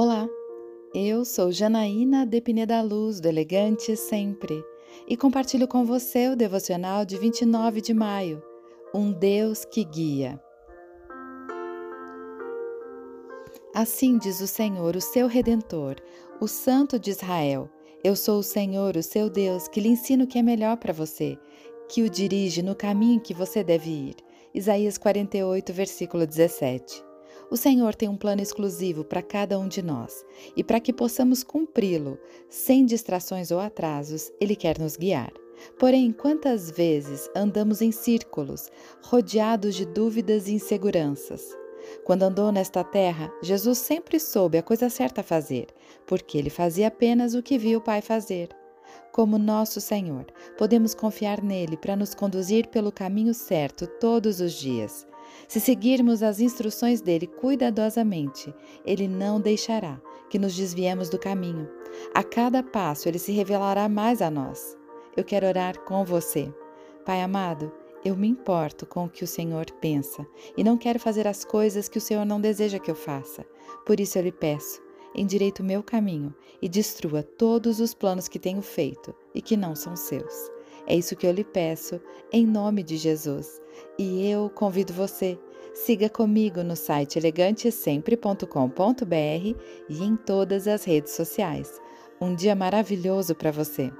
Olá, eu sou Janaína de Pineda Luz, do Elegante Sempre, e compartilho com você o devocional de 29 de maio, Um Deus que Guia. Assim diz o Senhor, o seu Redentor, o Santo de Israel: Eu sou o Senhor, o seu Deus, que lhe ensino o que é melhor para você, que o dirige no caminho que você deve ir. Isaías 48, versículo 17. O Senhor tem um plano exclusivo para cada um de nós, e para que possamos cumpri-lo, sem distrações ou atrasos, Ele quer nos guiar. Porém, quantas vezes andamos em círculos, rodeados de dúvidas e inseguranças? Quando andou nesta terra, Jesus sempre soube a coisa certa a fazer, porque ele fazia apenas o que viu o Pai fazer. Como nosso Senhor, podemos confiar nele para nos conduzir pelo caminho certo todos os dias. Se seguirmos as instruções dele cuidadosamente, ele não deixará que nos desviemos do caminho. A cada passo ele se revelará mais a nós. Eu quero orar com você. Pai amado, eu me importo com o que o Senhor pensa e não quero fazer as coisas que o Senhor não deseja que eu faça. Por isso eu lhe peço, endireite o meu caminho e destrua todos os planos que tenho feito e que não são seus. É isso que eu lhe peço, em nome de Jesus. E eu convido você, siga comigo no site elegantesempre.com.br e em todas as redes sociais. Um dia maravilhoso para você!